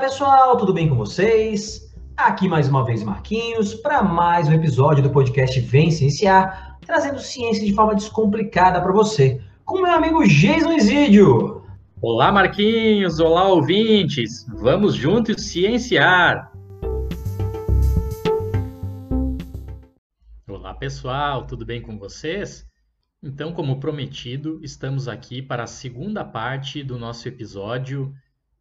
Pessoal, tudo bem com vocês? Aqui mais uma vez Marquinhos para mais um episódio do podcast Vem Cienciar, trazendo ciência de forma descomplicada para você, com meu amigo Jason Isidio. Olá Marquinhos, olá ouvintes, vamos juntos cienciar. Olá pessoal, tudo bem com vocês? Então, como prometido, estamos aqui para a segunda parte do nosso episódio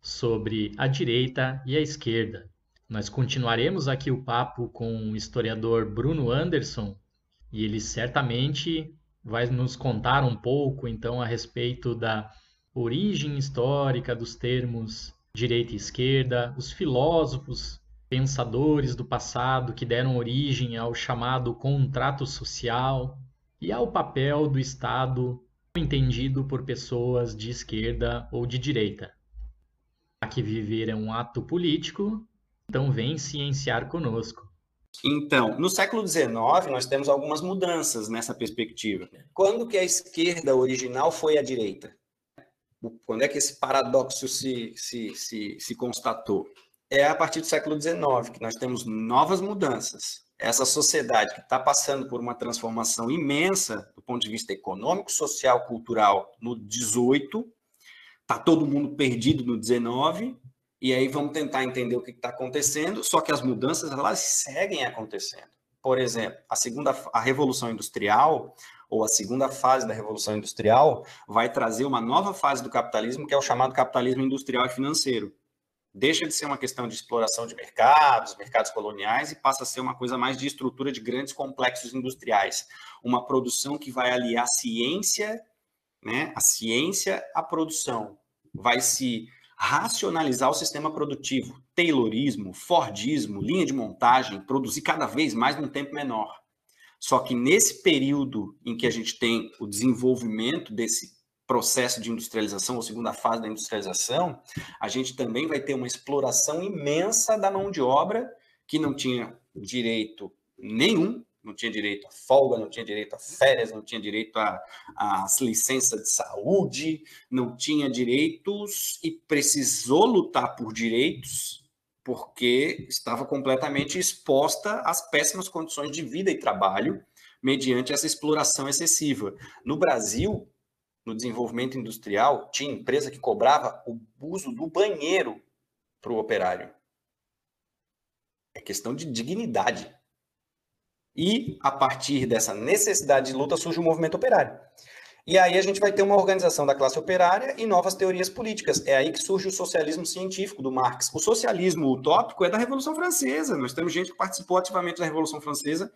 sobre a direita e a esquerda. Nós continuaremos aqui o papo com o historiador Bruno Anderson e ele certamente vai nos contar um pouco então a respeito da origem histórica dos termos direita e esquerda, os filósofos, pensadores do passado que deram origem ao chamado contrato social e ao papel do Estado entendido por pessoas de esquerda ou de direita que viver é um ato político, então vem cienciar conosco. Então, no século XIX, nós temos algumas mudanças nessa perspectiva. Quando que a esquerda original foi a direita? Quando é que esse paradoxo se, se, se, se constatou? É a partir do século XIX que nós temos novas mudanças. Essa sociedade que está passando por uma transformação imensa do ponto de vista econômico, social, cultural no 18, tá todo mundo perdido no 19, e aí vamos tentar entender o que está acontecendo, só que as mudanças elas seguem acontecendo. Por exemplo, a segunda a revolução industrial ou a segunda fase da revolução industrial vai trazer uma nova fase do capitalismo que é o chamado capitalismo industrial e financeiro. Deixa de ser uma questão de exploração de mercados, mercados coloniais e passa a ser uma coisa mais de estrutura de grandes complexos industriais, uma produção que vai aliar ciência né, a ciência à produção, vai se racionalizar o sistema produtivo, Taylorismo, Fordismo, linha de montagem, produzir cada vez mais num tempo menor. Só que nesse período em que a gente tem o desenvolvimento desse processo de industrialização, ou segunda fase da industrialização, a gente também vai ter uma exploração imensa da mão de obra que não tinha direito nenhum não tinha direito a folga, não tinha direito a férias, não tinha direito a, a licença de saúde, não tinha direitos e precisou lutar por direitos porque estava completamente exposta às péssimas condições de vida e trabalho mediante essa exploração excessiva. No Brasil, no desenvolvimento industrial, tinha empresa que cobrava o uso do banheiro para o operário. É questão de dignidade. E, a partir dessa necessidade de luta, surge o movimento operário. E aí a gente vai ter uma organização da classe operária e novas teorias políticas. É aí que surge o socialismo científico do Marx. O socialismo utópico é da Revolução Francesa. Nós temos gente que participou ativamente da Revolução Francesa,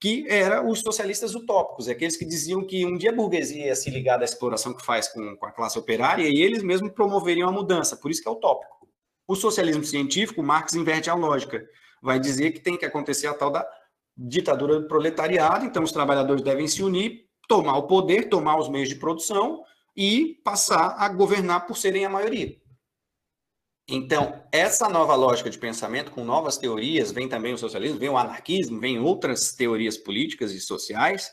que era os socialistas utópicos, é aqueles que diziam que um dia a burguesia ia se ligar da exploração que faz com, com a classe operária e eles mesmos promoveriam a mudança. Por isso que é utópico. O socialismo científico, Marx inverte a lógica. Vai dizer que tem que acontecer a tal da ditadura do proletariado, então os trabalhadores devem se unir, tomar o poder, tomar os meios de produção e passar a governar por serem a maioria. Então, essa nova lógica de pensamento, com novas teorias, vem também o socialismo, vem o anarquismo, vem outras teorias políticas e sociais,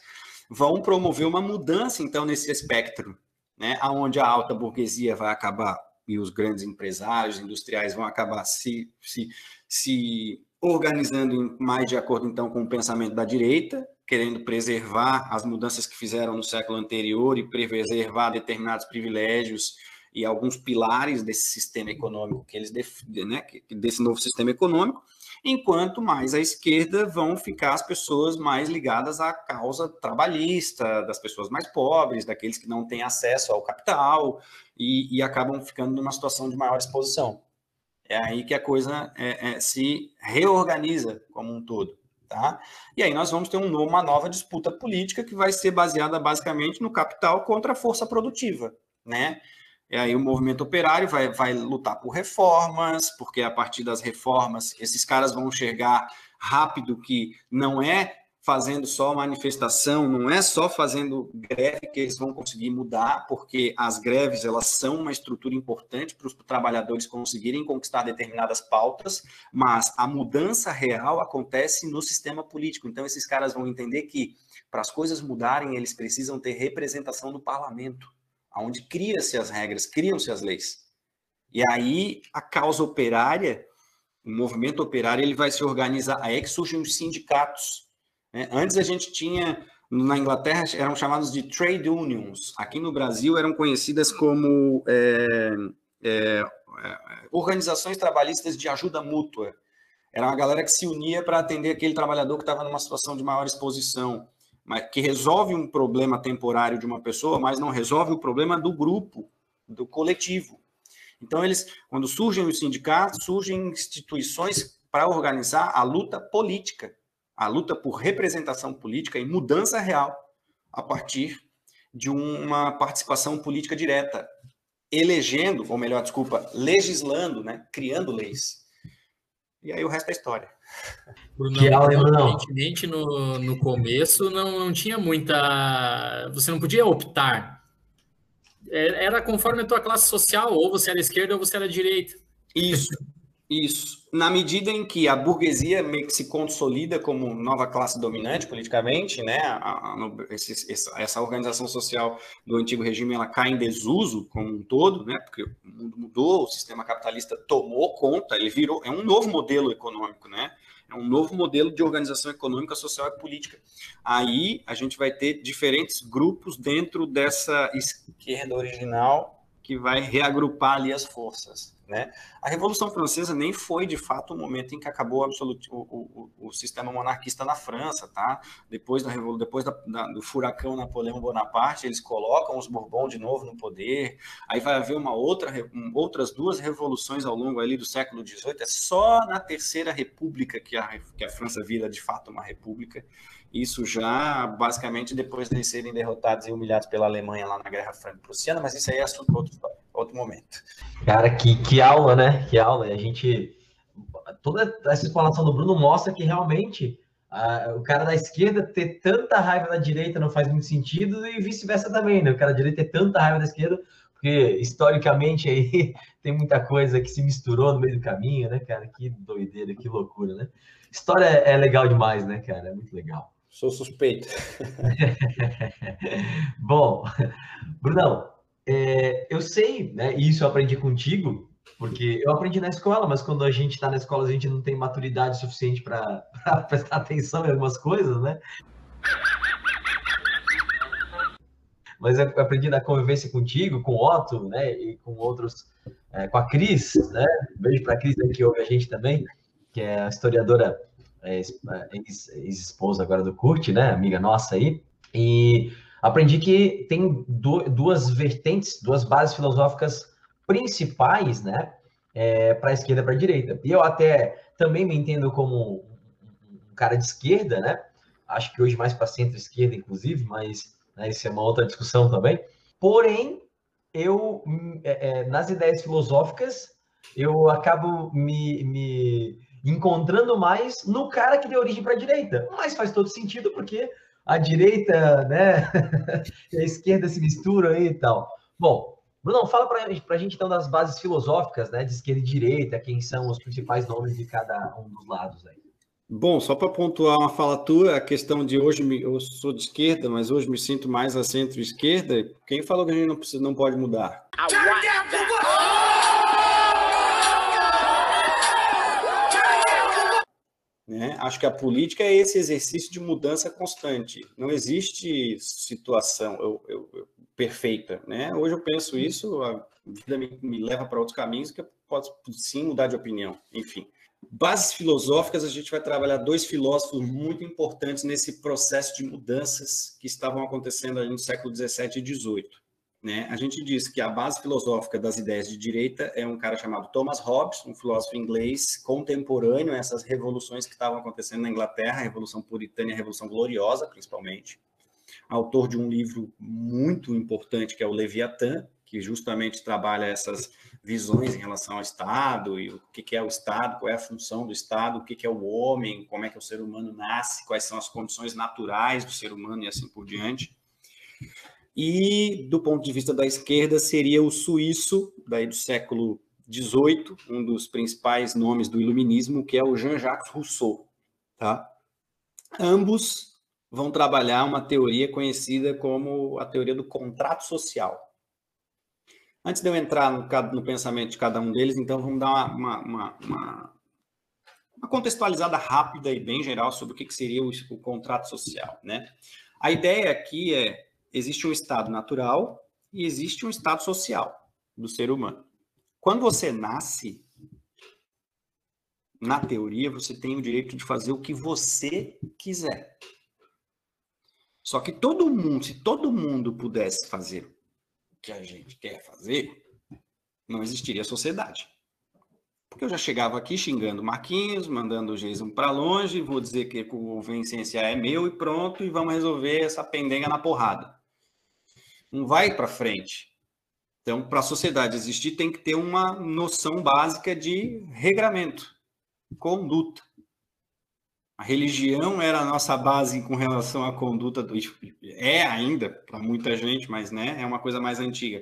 vão promover uma mudança, então, nesse espectro, né, onde a alta burguesia vai acabar e os grandes empresários industriais vão acabar se, se, se organizando mais de acordo então com o pensamento da direita, querendo preservar as mudanças que fizeram no século anterior e preservar determinados privilégios e alguns pilares desse sistema econômico que eles né, desse novo sistema econômico, enquanto mais à esquerda vão ficar as pessoas mais ligadas à causa trabalhista, das pessoas mais pobres, daqueles que não têm acesso ao capital e, e acabam ficando numa situação de maior exposição. É aí que a coisa é, é, se reorganiza como um todo. Tá? E aí nós vamos ter um, uma nova disputa política que vai ser baseada basicamente no capital contra a força produtiva. Né? E aí o movimento operário vai, vai lutar por reformas, porque a partir das reformas esses caras vão enxergar rápido que não é fazendo só manifestação, não é só fazendo greve que eles vão conseguir mudar, porque as greves elas são uma estrutura importante para os trabalhadores conseguirem conquistar determinadas pautas, mas a mudança real acontece no sistema político. Então esses caras vão entender que para as coisas mudarem, eles precisam ter representação do parlamento, onde cria-se as regras, criam-se as leis. E aí a causa operária, o movimento operário, ele vai se organizar. Aí é que surgem os sindicatos. Né? Antes a gente tinha, na Inglaterra, eram chamados de trade unions. Aqui no Brasil eram conhecidas como é, é, é organizações trabalhistas de ajuda mútua. Era uma galera que se unia para atender aquele trabalhador que estava numa situação de maior exposição, mas que resolve um problema temporário de uma pessoa, mas não resolve o problema do grupo, do coletivo. Então, eles, quando surgem os sindicatos, surgem instituições para organizar a luta política, a luta por representação política e mudança real a partir de uma participação política direta, elegendo, ou melhor, desculpa, legislando, né, criando leis. E aí o resto é história. Bruno, que aula, evidentemente no, no começo não, não tinha muita. Você não podia optar é, era conforme a tua classe social, ou você era esquerda ou você era direita. Isso, isso. Na medida em que a burguesia meio que se consolida como nova classe dominante politicamente, né, a, a, esse, essa organização social do antigo regime ela cai em desuso como um todo, né, porque o mundo mudou, o sistema capitalista tomou conta, ele virou, é um novo modelo econômico, né, é um novo modelo de organização econômica, social e política. Aí a gente vai ter diferentes grupos dentro dessa esquerda original que vai reagrupar ali as forças. Né? A Revolução Francesa nem foi de fato o momento em que acabou o, o, o, sistema monarquista na França, tá? Depois, da, depois da, da, do furacão Napoleão Bonaparte, eles colocam os Bourbon de novo no poder. Aí vai haver uma outra, outras duas revoluções ao longo ali do século XVIII. É só na Terceira República que a, que a França vira de fato uma república. Isso já basicamente depois de serem derrotados e humilhados pela Alemanha lá na Guerra Franco-Prussiana, mas isso aí é assunto para outro, outro momento. Cara, que, que aula, né? Que aula. A gente. Toda essa explanação do Bruno mostra que realmente o cara da esquerda ter tanta raiva da direita não faz muito sentido e vice-versa também, né? O cara da direita ter tanta raiva da esquerda, porque historicamente aí tem muita coisa que se misturou no meio do caminho, né, cara? Que doideira, que loucura, né? História é legal demais, né, cara? É muito legal. Sou suspeito. Bom, Brunão, é, eu sei, né? E isso eu aprendi contigo, porque eu aprendi na escola, mas quando a gente está na escola, a gente não tem maturidade suficiente para prestar atenção em algumas coisas, né? Mas eu aprendi na convivência contigo, com o Otto, né? E com outros, é, com a Cris, né? beijo para a Cris que ouve a gente também, que é a historiadora é, é, ex-esposa agora do Kurt, né? Amiga nossa aí. E aprendi que tem duas vertentes, duas bases filosóficas principais, né? É, para a esquerda e para a direita. E eu até também me entendo como um cara de esquerda, né? Acho que hoje mais para centro-esquerda, inclusive, mas né, isso é uma outra discussão também. Porém, eu, é, é, nas ideias filosóficas, eu acabo me, me encontrando mais no cara que deu origem para a direita. Mas faz todo sentido porque a direita, né, e a esquerda se misturam aí e tal. Bom, Bruno, fala para a gente então das bases filosóficas, né, de esquerda e direita, quem são os principais nomes de cada um dos lados aí. Bom, só para pontuar uma fala tua, a questão de hoje eu sou de esquerda, mas hoje me sinto mais a centro-esquerda. Quem falou que a gente não, precisa, não pode mudar? Né? Acho que a política é esse exercício de mudança constante. Não existe situação eu, eu, eu, perfeita. Né? Hoje eu penso isso, a vida me, me leva para outros caminhos que eu posso sim mudar de opinião. Enfim. Bases filosóficas, a gente vai trabalhar dois filósofos muito importantes nesse processo de mudanças que estavam acontecendo ali no século XVII e XVIII. Né? A gente diz que a base filosófica das ideias de direita é um cara chamado Thomas Hobbes, um filósofo inglês contemporâneo a essas revoluções que estavam acontecendo na Inglaterra, a Revolução Puritana e a Revolução Gloriosa, principalmente. Autor de um livro muito importante que é o Leviatã, que justamente trabalha essas visões em relação ao Estado e o que é o Estado, qual é a função do Estado, o que é o homem, como é que o ser humano nasce, quais são as condições naturais do ser humano e assim por diante. E, do ponto de vista da esquerda, seria o suíço, daí do século XVIII, um dos principais nomes do iluminismo, que é o Jean-Jacques Rousseau. Tá? Ambos vão trabalhar uma teoria conhecida como a teoria do contrato social. Antes de eu entrar no, no pensamento de cada um deles, então vamos dar uma, uma, uma, uma contextualizada rápida e bem geral sobre o que, que seria o, o contrato social. Né? A ideia aqui é: existe um estado natural e existe um estado social do ser humano. Quando você nasce, na teoria, você tem o direito de fazer o que você quiser. Só que todo mundo, se todo mundo pudesse fazer que a gente quer fazer, não existiria sociedade. Porque eu já chegava aqui xingando Marquinhos, mandando o Jason para longe, vou dizer que o Vincência é meu e pronto, e vamos resolver essa pendenga na porrada. Não vai para frente. Então, para a sociedade existir, tem que ter uma noção básica de regramento, conduta. A religião era a nossa base com relação à conduta do é ainda para muita gente, mas né, é uma coisa mais antiga.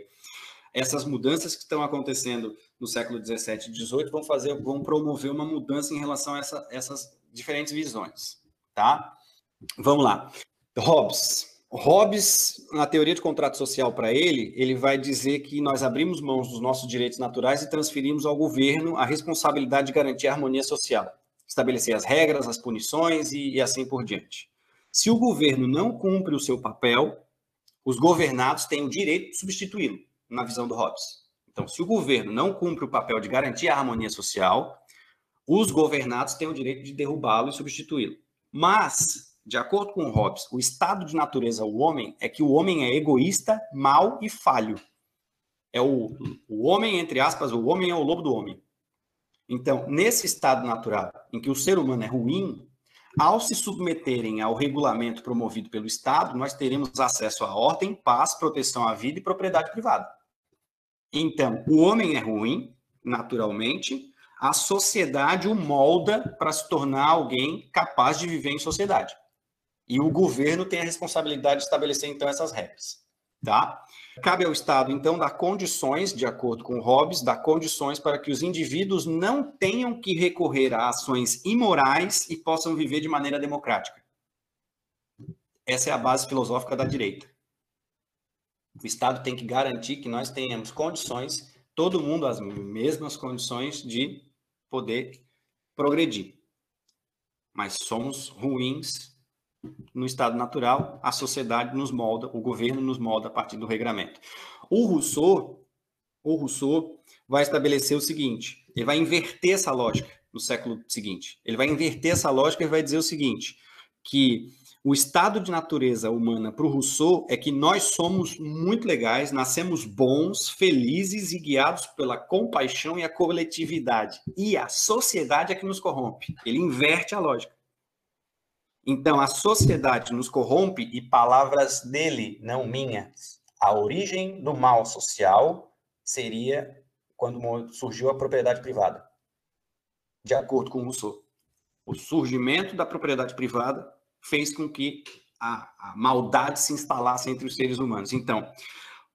Essas mudanças que estão acontecendo no século 17 e 18 vão fazer, vão promover uma mudança em relação a essa, essas diferentes visões, tá? Vamos lá. Hobbes. Hobbes, na teoria de contrato social para ele, ele vai dizer que nós abrimos mãos dos nossos direitos naturais e transferimos ao governo a responsabilidade de garantir a harmonia social estabelecer as regras, as punições e, e assim por diante. Se o governo não cumpre o seu papel, os governados têm o direito de substituí-lo, na visão do Hobbes. Então, se o governo não cumpre o papel de garantir a harmonia social, os governados têm o direito de derrubá-lo e substituí-lo. Mas, de acordo com Hobbes, o estado de natureza do homem é que o homem é egoísta, mau e falho. É o, o homem, entre aspas, o homem é o lobo do homem. Então, nesse estado natural em que o ser humano é ruim, ao se submeterem ao regulamento promovido pelo Estado, nós teremos acesso à ordem, paz, proteção à vida e propriedade privada. Então, o homem é ruim, naturalmente, a sociedade o molda para se tornar alguém capaz de viver em sociedade. E o governo tem a responsabilidade de estabelecer, então, essas regras. Tá? Cabe ao Estado, então, dar condições, de acordo com Hobbes, dar condições para que os indivíduos não tenham que recorrer a ações imorais e possam viver de maneira democrática. Essa é a base filosófica da direita. O Estado tem que garantir que nós tenhamos condições, todo mundo as mesmas condições de poder progredir. Mas somos ruins no estado natural, a sociedade nos molda, o governo nos molda a partir do regramento. O Rousseau, o Rousseau vai estabelecer o seguinte, ele vai inverter essa lógica no século seguinte. Ele vai inverter essa lógica e vai dizer o seguinte, que o estado de natureza humana para o Rousseau é que nós somos muito legais, nascemos bons, felizes e guiados pela compaixão e a coletividade. E a sociedade é que nos corrompe. Ele inverte a lógica. Então, a sociedade nos corrompe e palavras dele, não minhas. A origem do mal social seria quando surgiu a propriedade privada, de acordo com Rousseau. O surgimento da propriedade privada fez com que a, a maldade se instalasse entre os seres humanos. Então,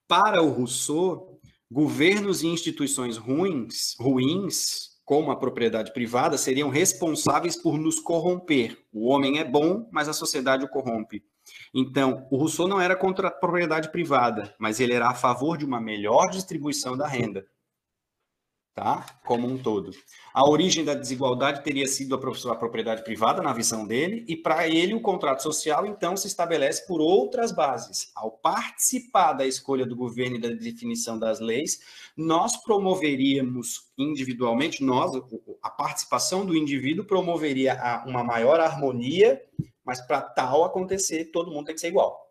para o Rousseau, governos e instituições ruins, ruins como a propriedade privada, seriam responsáveis por nos corromper. O homem é bom, mas a sociedade o corrompe. Então, o Rousseau não era contra a propriedade privada, mas ele era a favor de uma melhor distribuição da renda tá? como um todo. A origem da desigualdade teria sido a propriedade privada, na visão dele, e para ele o contrato social, então, se estabelece por outras bases. Ao participar da escolha do governo e da definição das leis, nós promoveríamos individualmente, nós, a participação do indivíduo promoveria uma maior harmonia, mas para tal acontecer, todo mundo tem que ser igual.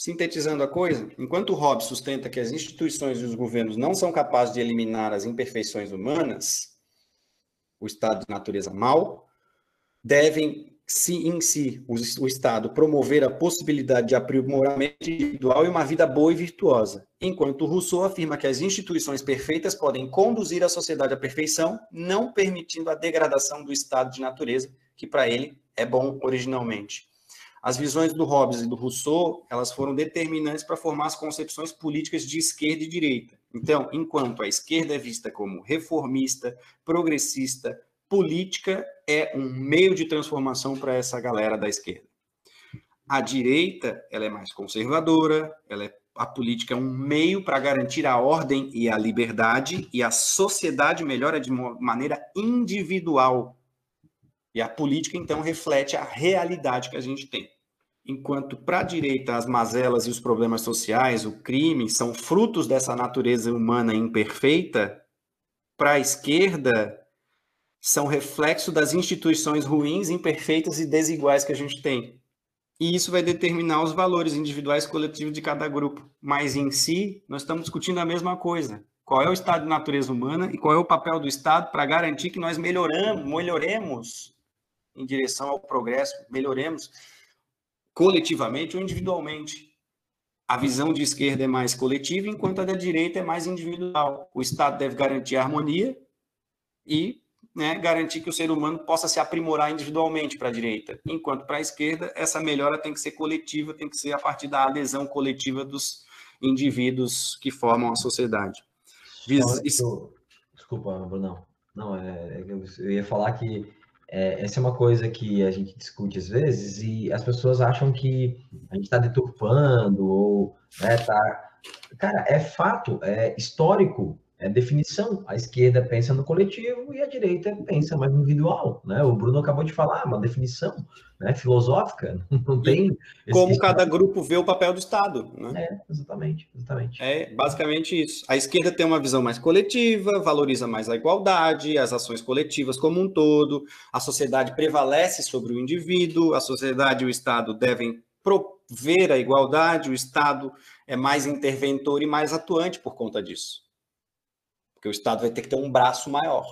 Sintetizando a coisa, enquanto Hobbes sustenta que as instituições e os governos não são capazes de eliminar as imperfeições humanas, o estado de natureza mal, devem se em si o, o Estado promover a possibilidade de aprimoramento individual e uma vida boa e virtuosa, enquanto Rousseau afirma que as instituições perfeitas podem conduzir a sociedade à perfeição, não permitindo a degradação do estado de natureza, que para ele é bom originalmente. As visões do Hobbes e do Rousseau, elas foram determinantes para formar as concepções políticas de esquerda e direita. Então, enquanto a esquerda é vista como reformista, progressista, política é um meio de transformação para essa galera da esquerda. A direita, ela é mais conservadora, ela é a política é um meio para garantir a ordem e a liberdade, e a sociedade melhora de maneira individual. E a política, então, reflete a realidade que a gente tem. Enquanto para a direita as mazelas e os problemas sociais, o crime, são frutos dessa natureza humana imperfeita, para a esquerda são reflexo das instituições ruins, imperfeitas e desiguais que a gente tem. E isso vai determinar os valores individuais e coletivos de cada grupo. Mas em si, nós estamos discutindo a mesma coisa. Qual é o estado de natureza humana e qual é o papel do Estado para garantir que nós melhoramos, melhoremos em direção ao progresso, melhoremos coletivamente ou individualmente. A visão de esquerda é mais coletiva, enquanto a da direita é mais individual. O Estado deve garantir a harmonia e né, garantir que o ser humano possa se aprimorar individualmente para a direita, enquanto para a esquerda essa melhora tem que ser coletiva, tem que ser a partir da adesão coletiva dos indivíduos que formam a sociedade. Isso... Desculpa, Brunão. Não, é, é eu ia falar que é, essa é uma coisa que a gente discute às vezes e as pessoas acham que a gente está deturpando ou né, tá... Cara, é fato, é histórico é definição. A esquerda pensa no coletivo e a direita pensa mais no individual, né? O Bruno acabou de falar, uma definição né, filosófica, não tem... Como cada grupo vê o papel do Estado, né? É, exatamente, exatamente. É basicamente isso. A esquerda tem uma visão mais coletiva, valoriza mais a igualdade, as ações coletivas como um todo, a sociedade prevalece sobre o indivíduo, a sociedade e o Estado devem prover a igualdade, o Estado é mais interventor e mais atuante por conta disso porque o Estado vai ter que ter um braço maior.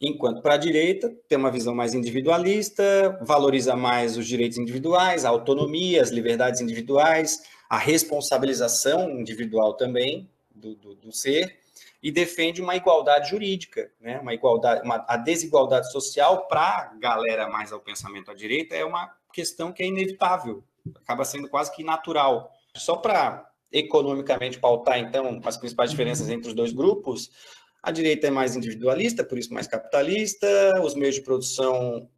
Enquanto para a direita, tem uma visão mais individualista, valoriza mais os direitos individuais, a autonomia, as liberdades individuais, a responsabilização individual também do, do, do ser, e defende uma igualdade jurídica, né? uma igualdade, uma, a desigualdade social para a galera mais ao pensamento à direita é uma questão que é inevitável, acaba sendo quase que natural. Só para economicamente pautar, então, as principais diferenças entre os dois grupos, a direita é mais individualista, por isso mais capitalista, os meios de produção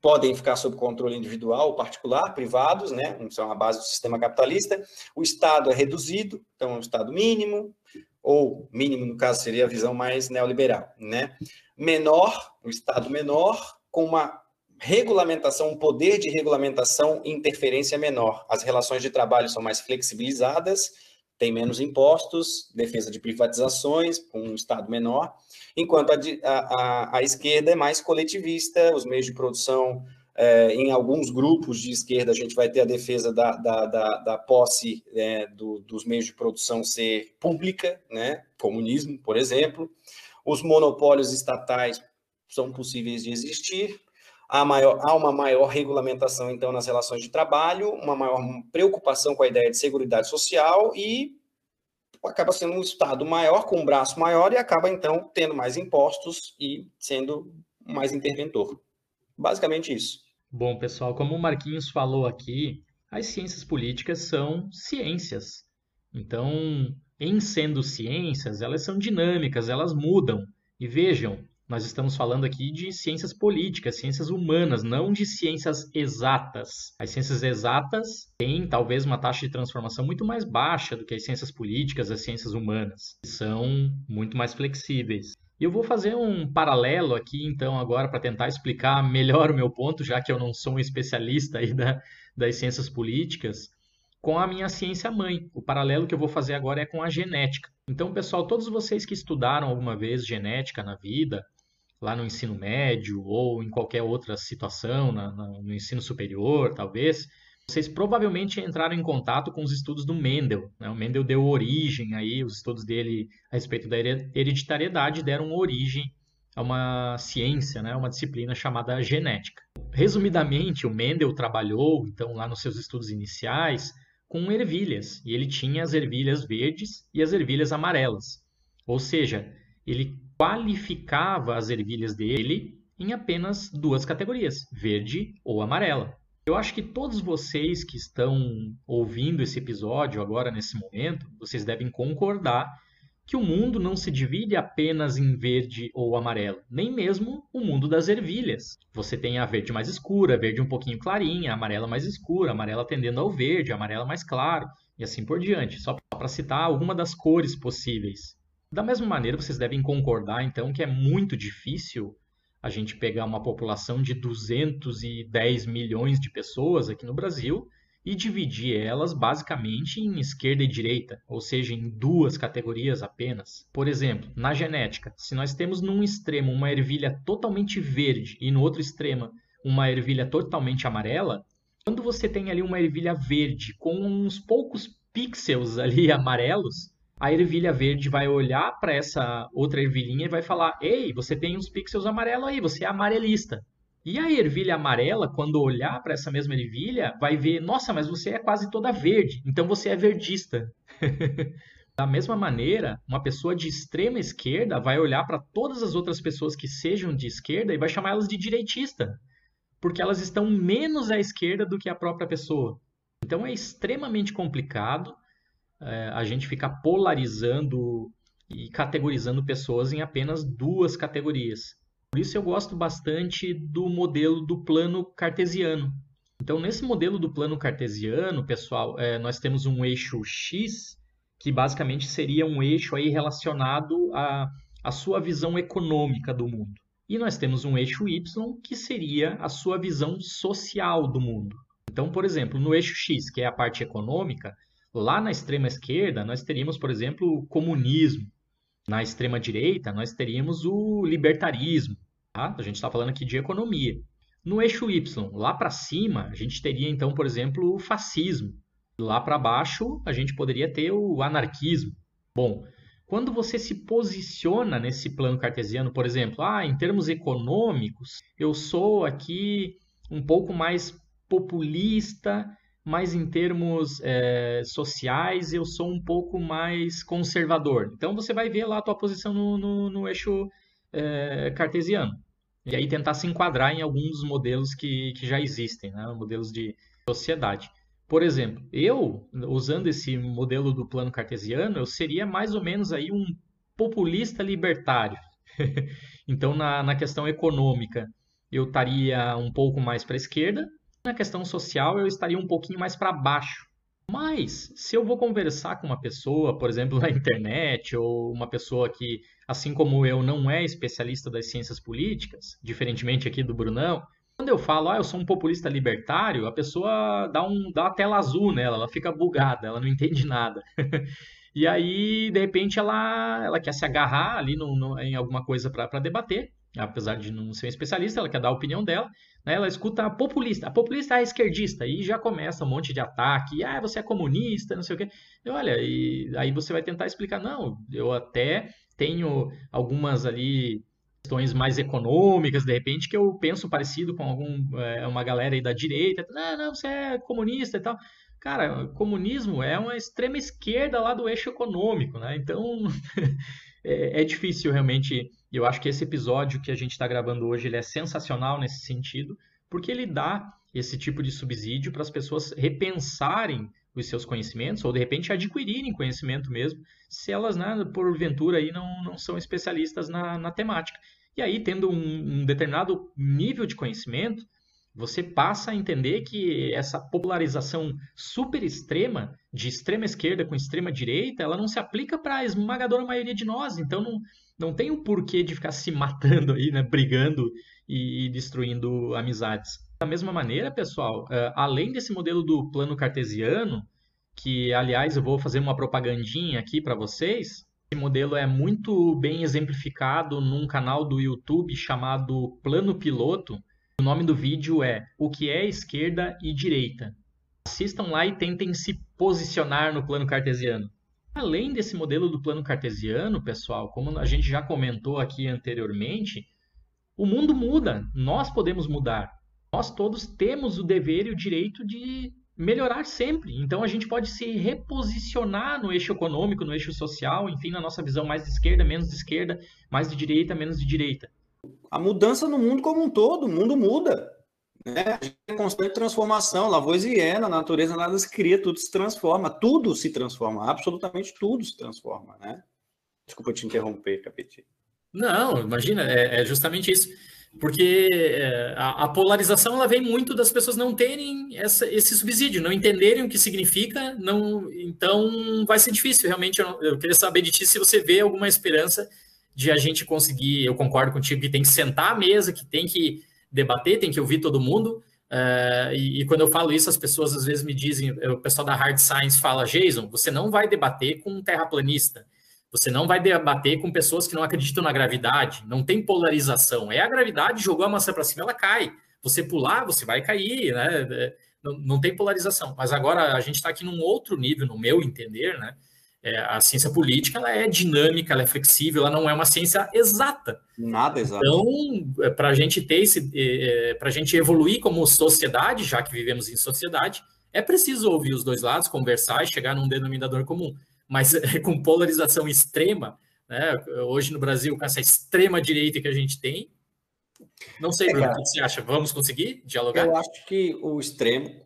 podem ficar sob controle individual, particular, privados, né? São a base do sistema capitalista. O Estado é reduzido, então é um Estado mínimo, ou mínimo, no caso, seria a visão mais neoliberal, né? Menor, o Estado menor, com uma regulamentação, um poder de regulamentação e interferência menor. As relações de trabalho são mais flexibilizadas, tem menos impostos, defesa de privatizações, com um Estado menor, enquanto a, a, a esquerda é mais coletivista, os meios de produção, é, em alguns grupos de esquerda, a gente vai ter a defesa da, da, da, da posse é, do, dos meios de produção ser pública, né? comunismo, por exemplo. Os monopólios estatais são possíveis de existir, há, maior, há uma maior regulamentação, então, nas relações de trabalho, uma maior preocupação com a ideia de segurança social e acaba sendo um Estado maior, com um braço maior, e acaba, então, tendo mais impostos e sendo mais interventor. Basicamente isso. Bom, pessoal, como o Marquinhos falou aqui, as ciências políticas são ciências. Então, em sendo ciências, elas são dinâmicas, elas mudam. E vejam, nós estamos falando aqui de ciências políticas, ciências humanas, não de ciências exatas. As ciências exatas têm talvez uma taxa de transformação muito mais baixa do que as ciências políticas, as ciências humanas, são muito mais flexíveis. E eu vou fazer um paralelo aqui, então, agora, para tentar explicar melhor o meu ponto, já que eu não sou um especialista aí da, das ciências políticas, com a minha ciência mãe. O paralelo que eu vou fazer agora é com a genética. Então, pessoal, todos vocês que estudaram alguma vez genética na vida, lá no ensino médio ou em qualquer outra situação, na, na, no ensino superior, talvez, vocês provavelmente entraram em contato com os estudos do Mendel. Né? O Mendel deu origem aí, os estudos dele a respeito da hereditariedade deram origem a uma ciência, né? uma disciplina chamada genética. Resumidamente, o Mendel trabalhou, então, lá nos seus estudos iniciais, com ervilhas, e ele tinha as ervilhas verdes e as ervilhas amarelas. Ou seja, ele qualificava as ervilhas dele em apenas duas categorias, verde ou amarela. Eu acho que todos vocês que estão ouvindo esse episódio agora nesse momento, vocês devem concordar que o mundo não se divide apenas em verde ou amarelo, nem mesmo o mundo das ervilhas. Você tem a verde mais escura, verde um pouquinho clarinha, amarela mais escura, amarela tendendo ao verde, amarela mais claro, e assim por diante, só para citar alguma das cores possíveis. Da mesma maneira, vocês devem concordar então que é muito difícil a gente pegar uma população de 210 milhões de pessoas aqui no Brasil e dividir elas basicamente em esquerda e direita, ou seja, em duas categorias apenas. Por exemplo, na genética, se nós temos num extremo uma ervilha totalmente verde e no outro extremo uma ervilha totalmente amarela, quando você tem ali uma ervilha verde com uns poucos pixels ali amarelos, a ervilha verde vai olhar para essa outra ervilhinha e vai falar: Ei, você tem uns pixels amarelos aí, você é amarelista. E a ervilha amarela, quando olhar para essa mesma ervilha, vai ver: nossa, mas você é quase toda verde, então você é verdista. da mesma maneira, uma pessoa de extrema esquerda vai olhar para todas as outras pessoas que sejam de esquerda e vai chamar elas de direitista, porque elas estão menos à esquerda do que a própria pessoa. Então é extremamente complicado é, a gente ficar polarizando e categorizando pessoas em apenas duas categorias. Por isso eu gosto bastante do modelo do plano cartesiano. Então, nesse modelo do plano cartesiano, pessoal, é, nós temos um eixo X, que basicamente seria um eixo aí relacionado à, à sua visão econômica do mundo. E nós temos um eixo Y, que seria a sua visão social do mundo. Então, por exemplo, no eixo X, que é a parte econômica, lá na extrema esquerda, nós teríamos, por exemplo, o comunismo. Na extrema direita, nós teríamos o libertarismo. Tá? A gente está falando aqui de economia. No eixo Y, lá para cima, a gente teria então, por exemplo, o fascismo. Lá para baixo, a gente poderia ter o anarquismo. Bom, quando você se posiciona nesse plano cartesiano, por exemplo, ah, em termos econômicos, eu sou aqui um pouco mais populista, mas em termos é, sociais eu sou um pouco mais conservador. Então você vai ver lá a tua posição no, no, no eixo é, cartesiano e aí tentar se enquadrar em alguns dos modelos que, que já existem, né? modelos de sociedade. Por exemplo, eu, usando esse modelo do plano cartesiano, eu seria mais ou menos aí um populista libertário. então, na, na questão econômica, eu estaria um pouco mais para a esquerda, na questão social, eu estaria um pouquinho mais para baixo. Mas, se eu vou conversar com uma pessoa, por exemplo, na internet, ou uma pessoa que assim como eu não é especialista das ciências políticas, diferentemente aqui do Brunão, quando eu falo, ah, eu sou um populista libertário, a pessoa dá, um, dá uma tela azul nela, ela fica bugada, ela não entende nada. e aí, de repente, ela, ela quer se agarrar ali no, no, em alguma coisa para debater, apesar de não ser um especialista, ela quer dar a opinião dela, né? ela escuta a populista, a populista é esquerdista, e já começa um monte de ataque, ah, você é comunista, não sei o quê. E olha, e aí você vai tentar explicar, não, eu até tenho algumas ali questões mais econômicas, de repente, que eu penso parecido com algum, é, uma galera aí da direita. Não, não, você é comunista e tal. Cara, comunismo é uma extrema esquerda lá do eixo econômico, né? Então, é, é, difícil realmente. Eu acho que esse episódio que a gente está gravando hoje ele é sensacional nesse sentido, porque ele dá esse tipo de subsídio para as pessoas repensarem os seus conhecimentos, ou de repente adquirirem conhecimento mesmo, se elas, né, porventura, aí não, não são especialistas na, na temática. E aí, tendo um, um determinado nível de conhecimento, você passa a entender que essa popularização super extrema, de extrema esquerda com extrema direita, ela não se aplica para a esmagadora maioria de nós. Então não, não tem o um porquê de ficar se matando aí, né, brigando e, destruindo amizades. Da mesma maneira, pessoal, eh, além desse modelo do plano cartesiano, que aliás eu vou fazer uma propagandinha aqui para vocês, esse modelo é muito bem exemplificado num canal do YouTube chamado Plano Piloto. O nome do vídeo é O que é esquerda e direita. Assistam lá e tentem se posicionar no plano cartesiano. Além desse modelo do plano cartesiano, pessoal, como a gente já comentou aqui anteriormente, o mundo muda, nós podemos mudar nós todos temos o dever e o direito de melhorar sempre. Então a gente pode se reposicionar no eixo econômico, no eixo social, enfim, na nossa visão mais de esquerda, menos de esquerda, mais de direita, menos de direita. A mudança no mundo como um todo, o mundo muda. Né? Constante transformação. Lavoisier, na natureza nada se cria, tudo se transforma, tudo se transforma, absolutamente tudo se transforma, né? Desculpa te interromper, Capeti. Não, imagina, é, é justamente isso. Porque é, a, a, polarização ela vem muito das pessoas não terem essa, esse subsídio, não entenderem o que significa, não, então vai ser difícil. Realmente, eu, eu queria saber de ti se você vê alguma esperança de a gente conseguir. Eu concordo contigo que tem que sentar à mesa, que tem que debater, tem que ouvir todo mundo. Uh, e, e, quando eu falo isso, as pessoas às vezes me dizem, o pessoal da Hard Science fala, Jason, você não vai debater com um terraplanista você não vai debater com pessoas que não acreditam na gravidade. Não tem polarização. É a gravidade, jogou a maçã para cima, ela cai. Você pular, você vai cair, né? É, não, não tem polarização. Mas agora a gente está aqui num outro nível, no meu entender, né? É, a ciência política ela é dinâmica, ela é flexível, ela não é uma ciência exata. Nada exato. Então, é, para a gente ter esse, é, para a gente evoluir como sociedade, já que vivemos em sociedade, é preciso ouvir os dois lados, conversar e chegar num denominador comum mas com polarização extrema, né? hoje no Brasil, com essa extrema direita que a gente tem. Não sei, é, Bruno, o que você acha? Vamos conseguir dialogar? Eu acho que o extremo,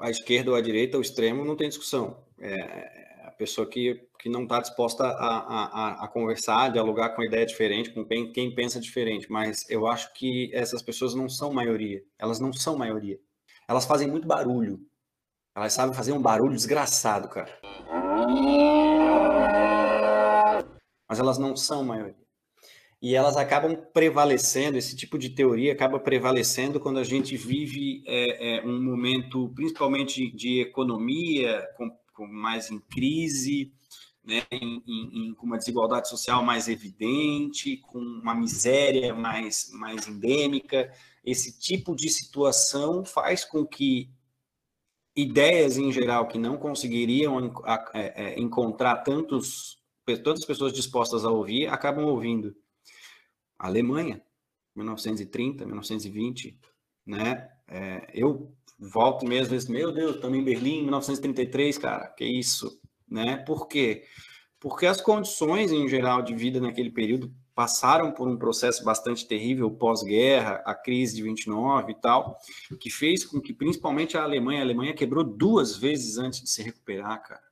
a esquerda ou a direita, o extremo, não tem discussão. É pessoa que, que não está disposta a, a, a, conversar, a dialogar com ideia diferente, com quem, quem pensa diferente. Mas eu acho que essas pessoas não são maioria. Elas não são maioria. Elas fazem muito barulho. Elas sabem fazer um barulho desgraçado, cara. Mas elas não são maioria. E elas acabam prevalecendo, esse tipo de teoria acaba prevalecendo quando a gente vive é, é, um momento, principalmente de economia, com, mais em crise, né, em, em, com uma desigualdade social mais evidente, com uma miséria mais, mais endêmica. Esse tipo de situação faz com que ideias em geral que não conseguiriam é, é, encontrar tantos, tantas pessoas dispostas a ouvir, acabam ouvindo. A Alemanha, 1930, 1920, né? É, eu volto mesmo, meu Deus, estamos em Berlim, 1933, cara, que isso, né? Por quê? Porque as condições em geral de vida naquele período passaram por um processo bastante terrível pós-guerra, a crise de 29 e tal, que fez com que principalmente a Alemanha, a Alemanha quebrou duas vezes antes de se recuperar, cara.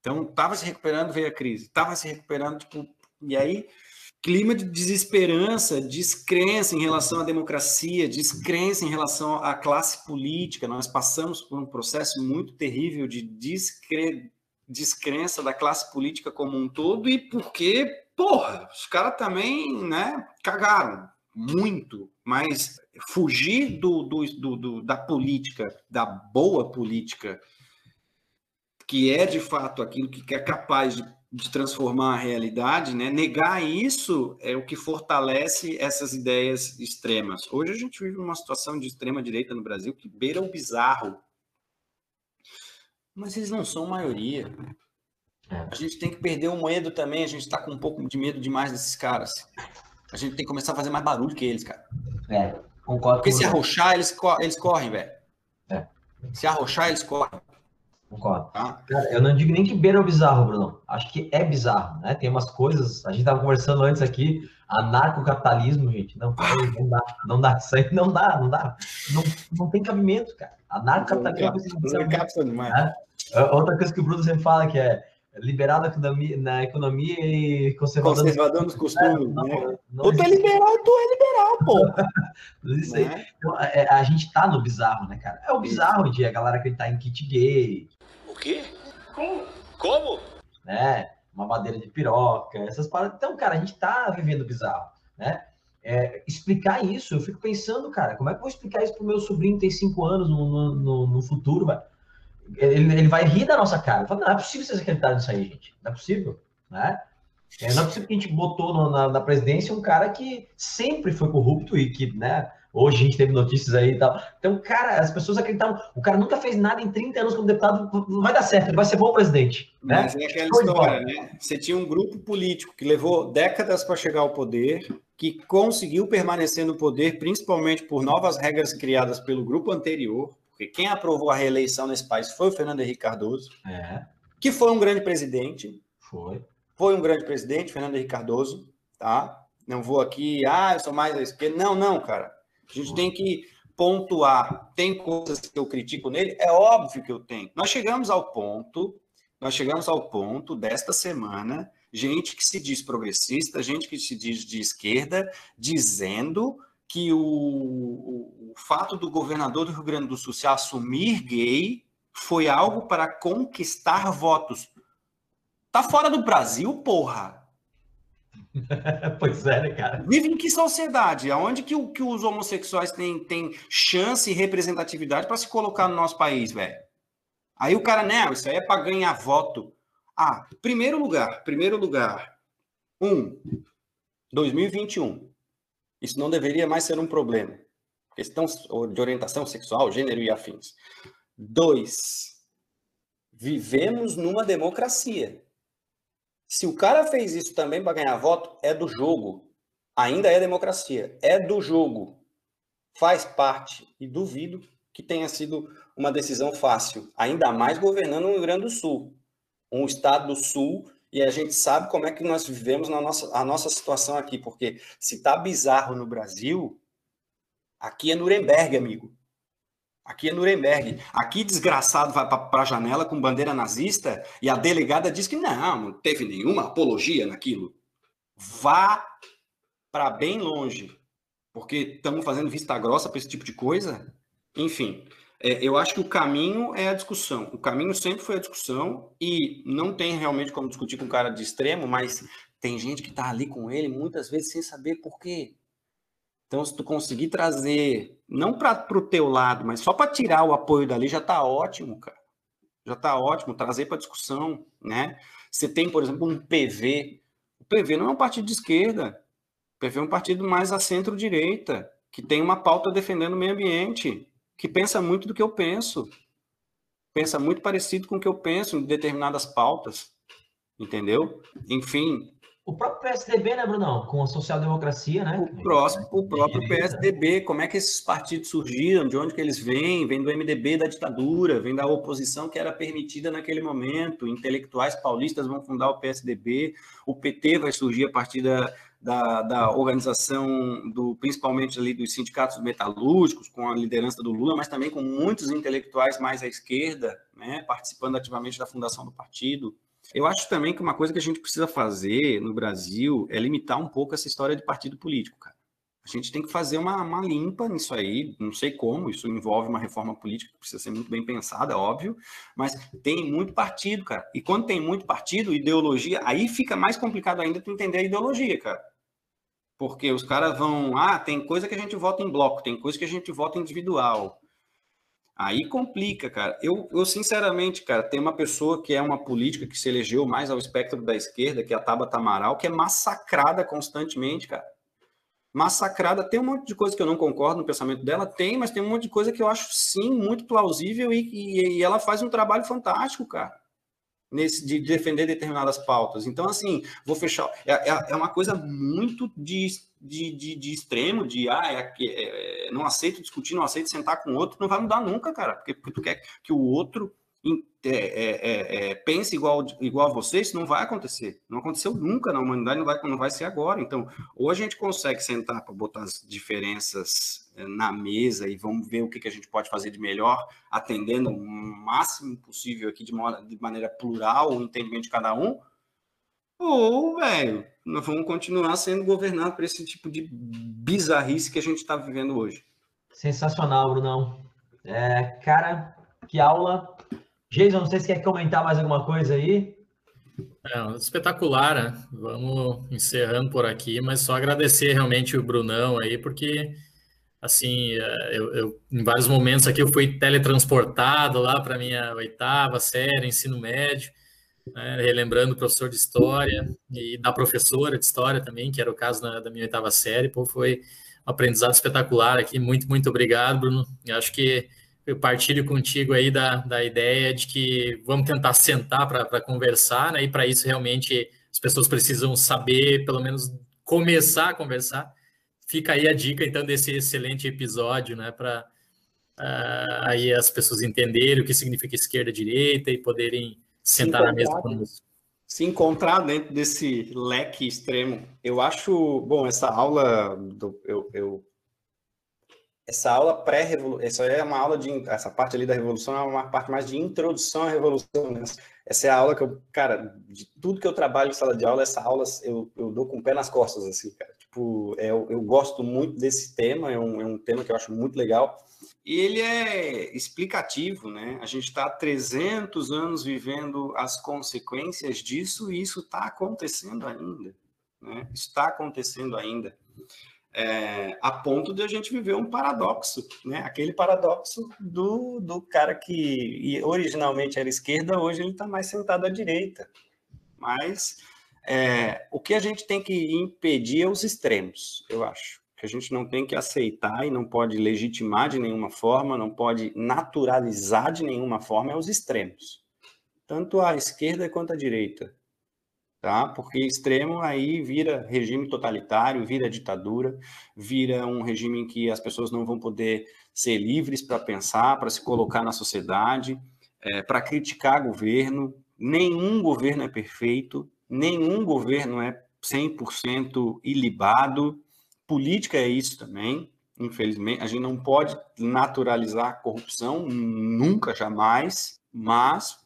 Então, estava se recuperando, veio a crise. Estava se recuperando, tipo, e aí clima de desesperança, descrença em relação à democracia, descrença em relação à classe política. Nós passamos por um processo muito terrível de descre... descrença da classe política como um todo e porque porra, os caras também, né, cagaram muito, mas fugir do, do, do, do, da política, da boa política, que é de fato aquilo que é capaz de, de transformar a realidade, né? Negar isso é o que fortalece essas ideias extremas. Hoje a gente vive uma situação de extrema direita no Brasil que beira o bizarro. Mas eles não são maioria. É. A gente tem que perder o medo também, a gente está com um pouco de medo demais desses caras. A gente tem que começar a fazer mais barulho que eles, cara. É, concordo. Porque se arrochar, eles, eles correm, velho. É. Se arrochar, eles correm. Concordo. Tá? Cara, eu não digo nem que beira o bizarro, Bruno. Acho que é bizarro, né? Tem umas coisas. A gente estava conversando antes aqui, anarcocapitalismo, gente. Não, não dá, não dá. Isso aí não dá, não dá. Não, não tem cabimento, cara. Anarcocapitalismo. Não, não, não, demais. Né? Outra coisa que o Bruno sempre fala que é liberal na economia, na economia e conservador, conservador nos costumes. É, né? tu é liberal, tu é liberal, pô. Isso aí. Né? Então, a, é, a, gente tá no bizarro, né, cara? É o bizarro de a galera acreditar em kit gay. O quê? Como? Como? Né? Uma madeira de piroca, essas paradas. Então, cara, a gente tá vivendo bizarro, né? É, explicar isso, eu fico pensando, cara, como é que eu vou explicar isso pro meu sobrinho que tem cinco anos no, no, no futuro, velho? Ele, ele vai rir da nossa cara. Fala, não é possível vocês acreditarem nisso aí, gente. Não é possível, né? É, não é possível que a gente botou no, na, na, presidência um cara que sempre foi corrupto e que, né, hoje a gente teve notícias aí e tal. Então, cara, as pessoas acreditavam, o cara nunca fez nada em 30 anos como deputado, não vai dar certo, ele vai ser bom presidente. Né? Mas é aquela história, né? Você tinha um grupo político que levou décadas para chegar ao poder, que conseguiu permanecer no poder, principalmente por novas regras criadas pelo grupo anterior, porque quem aprovou a reeleição nesse país foi o Fernando Henrique Cardoso, é. que foi um grande presidente. Foi. Foi um grande presidente, Fernando Henrique Cardoso, tá? Não vou aqui, ah, eu sou mais à esquerda. Não, não, cara. A gente tem que pontuar. Tem coisas que eu critico nele? É óbvio que eu tenho. Nós chegamos ao ponto, nós chegamos ao ponto desta semana gente que se diz progressista, gente que se diz de esquerda, dizendo que o, o, o fato do governador do Rio Grande do Sul se assumir gay foi algo para conquistar votos. Tá fora do Brasil, porra. pois é, né, cara? Vive em que sociedade? Aonde que, que os homossexuais têm, têm chance e representatividade para se colocar no nosso país, velho? Aí o cara, não, isso aí é para ganhar voto. Ah, primeiro lugar, primeiro lugar. Um, 2021. Isso não deveria mais ser um problema. Questão de orientação sexual, gênero e afins. Dois, vivemos numa democracia. Se o cara fez isso também para ganhar voto, é do jogo. Ainda é democracia. É do jogo. Faz parte. E duvido que tenha sido uma decisão fácil. Ainda mais governando o Rio Grande do Sul. Um estado do Sul. E a gente sabe como é que nós vivemos na nossa, a nossa situação aqui. Porque se tá bizarro no Brasil, aqui é Nuremberg, amigo. Aqui é Nuremberg. Aqui, desgraçado, vai para a janela com bandeira nazista e a delegada diz que não, não teve nenhuma apologia naquilo. Vá para bem longe, porque estamos fazendo vista grossa para esse tipo de coisa. Enfim, é, eu acho que o caminho é a discussão. O caminho sempre foi a discussão e não tem realmente como discutir com um cara de extremo, mas tem gente que está ali com ele muitas vezes sem saber por quê. Então, se tu conseguir trazer, não para o teu lado, mas só para tirar o apoio dali, já está ótimo, cara. Já está ótimo, trazer para discussão, né? Você tem, por exemplo, um PV. O PV não é um partido de esquerda. O PV é um partido mais à centro-direita, que tem uma pauta defendendo o meio ambiente, que pensa muito do que eu penso. Pensa muito parecido com o que eu penso em determinadas pautas. Entendeu? Enfim, o próprio PSDB, né, Brunão? Com a social-democracia, né? O, próximo, o próprio PSDB, como é que esses partidos surgiram, de onde que eles vêm? Vêm do MDB da ditadura, vem da oposição que era permitida naquele momento. Intelectuais paulistas vão fundar o PSDB, o PT vai surgir a partir da, da, da organização, do, principalmente ali dos sindicatos metalúrgicos, com a liderança do Lula, mas também com muitos intelectuais mais à esquerda, né, participando ativamente da fundação do partido. Eu acho também que uma coisa que a gente precisa fazer no Brasil é limitar um pouco essa história de partido político, cara. A gente tem que fazer uma, uma, limpa nisso aí, não sei como, isso envolve uma reforma política que precisa ser muito bem pensada, óbvio, mas tem muito partido, cara. E quando tem muito partido, ideologia, aí fica mais complicado ainda tu entender a ideologia, cara. Porque os caras vão, ah, tem coisa que a gente vota em bloco, tem coisa que a gente vota individual. Aí complica, cara. Eu, eu, sinceramente, cara, tem uma pessoa que é uma política que se elegeu mais ao espectro da esquerda, que é a Tabata Amaral, que é massacrada constantemente, cara. Massacrada. Tem um monte de coisa que eu não concordo no pensamento dela, tem, mas tem um monte de coisa que eu acho, sim, muito plausível e, e, e ela faz um trabalho fantástico, cara nesse de defender determinadas pautas. Então, assim, vou fechar. É, é, é uma coisa muito de, de, de, de extremo, de ah, é, é, não aceito discutir, não aceito sentar com o outro, não vai mudar nunca, cara, porque, porque tu quer que o outro é, é, é, é, pense igual, igual a você, isso não vai acontecer. Não aconteceu nunca na humanidade, não vai, não vai ser agora. Então, ou a gente consegue sentar para botar as diferenças é, na mesa e vamos ver o que, que a gente pode fazer de melhor, atendendo o máximo possível aqui de, uma, de maneira plural o entendimento de cada um, ou, velho, nós vamos continuar sendo governados por esse tipo de bizarrice que a gente está vivendo hoje. Sensacional, Brunão. É, cara, que aula Jason, não sei se quer comentar mais alguma coisa aí. É, espetacular, né? Vamos encerrando por aqui, mas só agradecer realmente o Brunão aí, porque assim, é, eu, eu em vários momentos aqui eu fui teletransportado lá para minha oitava série, ensino médio, né? relembrando o professor de história e da professora de história também, que era o caso na, da minha oitava série, pô, foi um aprendizado espetacular aqui. Muito, muito obrigado, Bruno. Eu acho que eu partilho contigo aí da, da ideia de que vamos tentar sentar para conversar, né? E para isso realmente as pessoas precisam saber, pelo menos começar a conversar. Fica aí a dica então desse excelente episódio, né? Para uh, ah, aí as pessoas entenderem o que significa esquerda, direita e poderem sentar na mesa conosco. Se encontrar dentro desse leque extremo, eu acho bom essa aula. Do, eu, eu essa aula pré-revolução, essa é uma aula de, essa parte ali da revolução é uma parte mais de introdução à revolução, né? Essa é a aula que eu, cara, de tudo que eu trabalho em sala de aula, essa aula eu, eu dou com o pé nas costas, assim, cara. Tipo, é, eu, eu gosto muito desse tema, é um, é um tema que eu acho muito legal. E ele é explicativo, né? A gente está há 300 anos vivendo as consequências disso e isso está acontecendo ainda, né? Está acontecendo ainda é, a ponto de a gente viver um paradoxo, né? Aquele paradoxo do, do cara que originalmente era esquerda, hoje ele está mais sentado à direita. Mas é, o que a gente tem que impedir é os extremos, eu acho. Que a gente não tem que aceitar e não pode legitimar de nenhuma forma, não pode naturalizar de nenhuma forma é os extremos. Tanto a esquerda quanto a direita tá? Porque extremo aí vira regime totalitário, vira ditadura, vira um regime em que as pessoas não vão poder ser livres para pensar, para se colocar na sociedade, é, para criticar governo. Nenhum governo é perfeito, nenhum governo é 100% ilibado. Política é isso também, infelizmente. A gente não pode naturalizar a corrupção, nunca, jamais, mas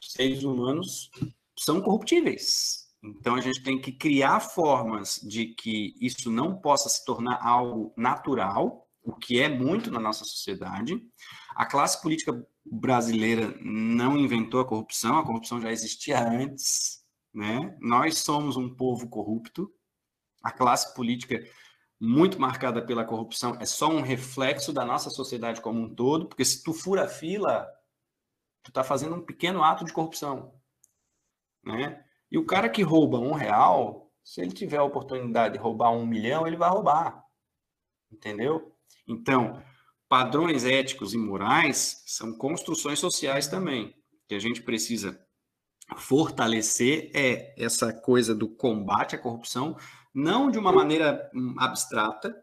seres humanos são corruptíveis. Então a gente tem que criar formas de que isso não possa se tornar algo natural, o que é muito na nossa sociedade. A classe política brasileira não inventou a corrupção, a corrupção já existia antes, né? Nós somos um povo corrupto. A classe política muito marcada pela corrupção é só um reflexo da nossa sociedade como um todo, porque se tu fura a fila, tu está fazendo um pequeno ato de corrupção né? E o cara que rouba um real, se ele tiver a oportunidade de roubar um milhão, ele vai roubar, entendeu? Então, padrões éticos e morais são construções sociais também, que a gente precisa fortalecer é essa coisa do combate à corrupção, não de uma maneira hum, abstrata,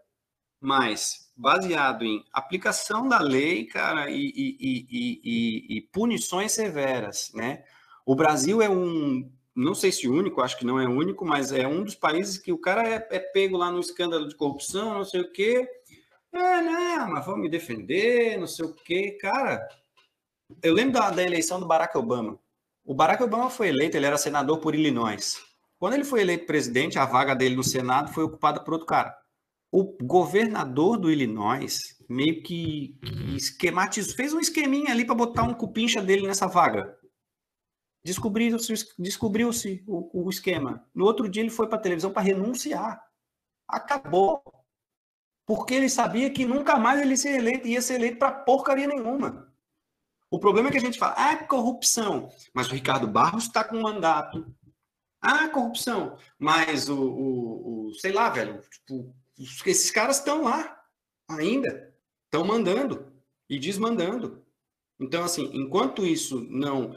mas baseado em aplicação da lei, cara, e, e, e, e punições severas, né? O Brasil é um, não sei se único, acho que não é único, mas é um dos países que o cara é, é pego lá no escândalo de corrupção, não sei o quê. É, né, mas vamos me defender, não sei o quê. Cara, eu lembro da, da eleição do Barack Obama. O Barack Obama foi eleito, ele era senador por Illinois. Quando ele foi eleito presidente, a vaga dele no Senado foi ocupada por outro cara. O governador do Illinois meio que, que esquematizou, fez um esqueminha ali para botar um cupincha dele nessa vaga. Descobriu-se descobriu o, o esquema. No outro dia ele foi para a televisão para renunciar. Acabou. Porque ele sabia que nunca mais ele ser eleito, ia ser eleito para porcaria nenhuma. O problema é que a gente fala, ah, corrupção. Mas o Ricardo Barros está com mandato. Ah, corrupção. Mas o, o, o sei lá, velho, tipo, esses caras estão lá ainda. Estão mandando e desmandando. Então, assim, enquanto isso não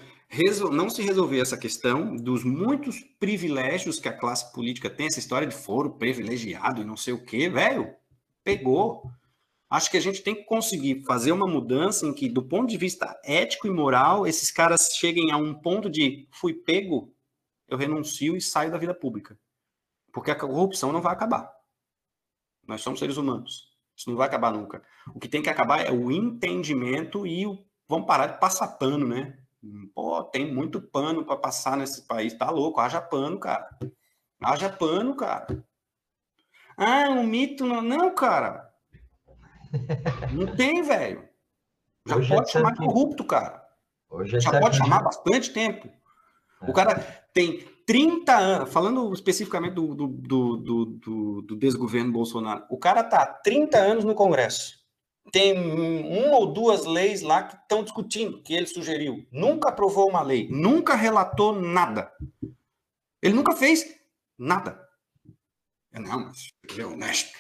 não se resolver essa questão dos muitos privilégios que a classe política tem, essa história de foro privilegiado e não sei o quê, velho, pegou. Acho que a gente tem que conseguir fazer uma mudança em que, do ponto de vista ético e moral, esses caras cheguem a um ponto de fui pego, eu renuncio e saio da vida pública. Porque a corrupção não vai acabar. Nós somos seres humanos. Isso não vai acabar nunca. O que tem que acabar é o entendimento e o. Vamos parar de passar pano, né? Pô, tem muito pano para passar nesse país. Tá louco, haja pano, cara. Haja pano, cara. Ah, um mito. Não, não cara. Não tem, velho. Já Hoje pode chamar de corrupto, cara. Hoje Já pode chamar bastante tempo. É. O cara tem 30 anos, falando especificamente do, do, do, do, do desgoverno Bolsonaro, o cara tá 30 anos no Congresso tem uma ou duas leis lá que estão discutindo, que ele sugeriu. Nunca aprovou uma lei, nunca relatou nada. Ele nunca fez nada. Não, mas ele é honesto.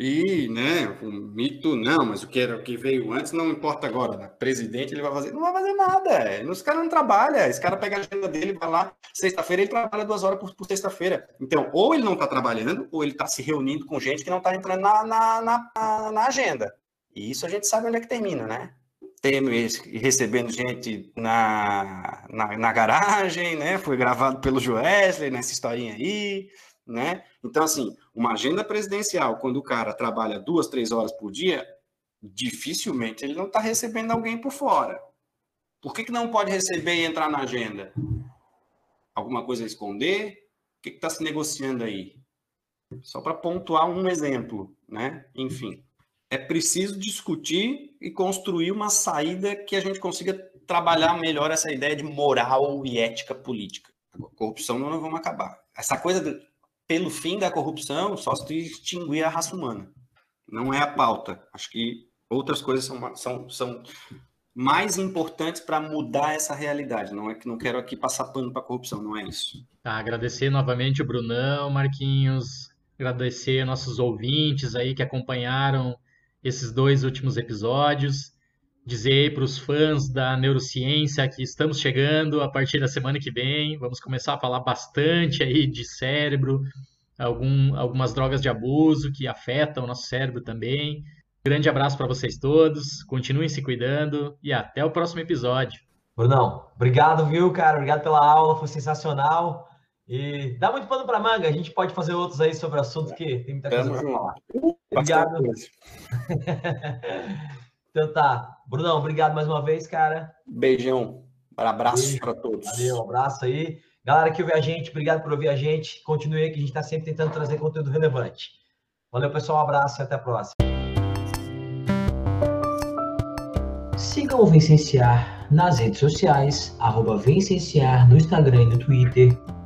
E, né, o mito, não, mas o que era o que veio antes não importa agora. Né? Presidente, ele vai fazer. Não vai fazer nada. Esse cara não trabalha. Esse cara pega a agenda dele, vai lá, sexta-feira, ele trabalha duas horas por, por sexta-feira. Então, ou ele não está trabalhando, ou ele está se reunindo com gente que não está entrando na, na, na, na agenda. E isso a gente sabe onde é que termina, né? Tendo recebendo gente na, na, na, garagem, né? Foi gravado pelo Joesley nessa historinha aí, né? Então, assim, uma agenda presidencial, quando o cara trabalha duas, três horas por dia, dificilmente ele não está recebendo alguém por fora. Por que, que não pode receber e entrar na agenda? Alguma coisa a esconder? O que está se negociando aí? Só para pontuar um exemplo, né? Enfim, é preciso discutir e construir uma saída que a gente consiga trabalhar melhor essa ideia de moral e ética política. A corrupção não vamos acabar. Essa coisa do, pelo fim da corrupção só se extinguir a raça humana. Não é a pauta. Acho que outras coisas são, são, são mais importantes para mudar essa realidade. Não é que não quero aqui passar pano para a corrupção, não é isso. Tá, agradecer novamente o Brunão, Marquinhos, agradecer nossos ouvintes aí que acompanharam esses dois últimos episódios. Dizer para os fãs da neurociência que estamos chegando a partir da semana que vem. Vamos começar a falar bastante aí de cérebro, algum, algumas drogas de abuso que afetam o nosso cérebro também. Grande abraço para vocês todos, continuem se cuidando e até o próximo episódio. Brunão, obrigado, viu, cara? Obrigado pela aula, foi sensacional. E dá muito pano para manga, a gente pode fazer outros aí sobre assuntos que tem muita coisa para falar. Obrigado. então tá. Brunão, obrigado mais uma vez, cara. Beijão. Abraço para todos. Valeu, um abraço aí. Galera que ouve a gente, obrigado por ouvir a gente. Continue aí que a gente está sempre tentando trazer conteúdo relevante. Valeu, pessoal. Um abraço e até a próxima. Sigam o Vencenciar nas redes sociais, arroba Vencenciar no Instagram e no Twitter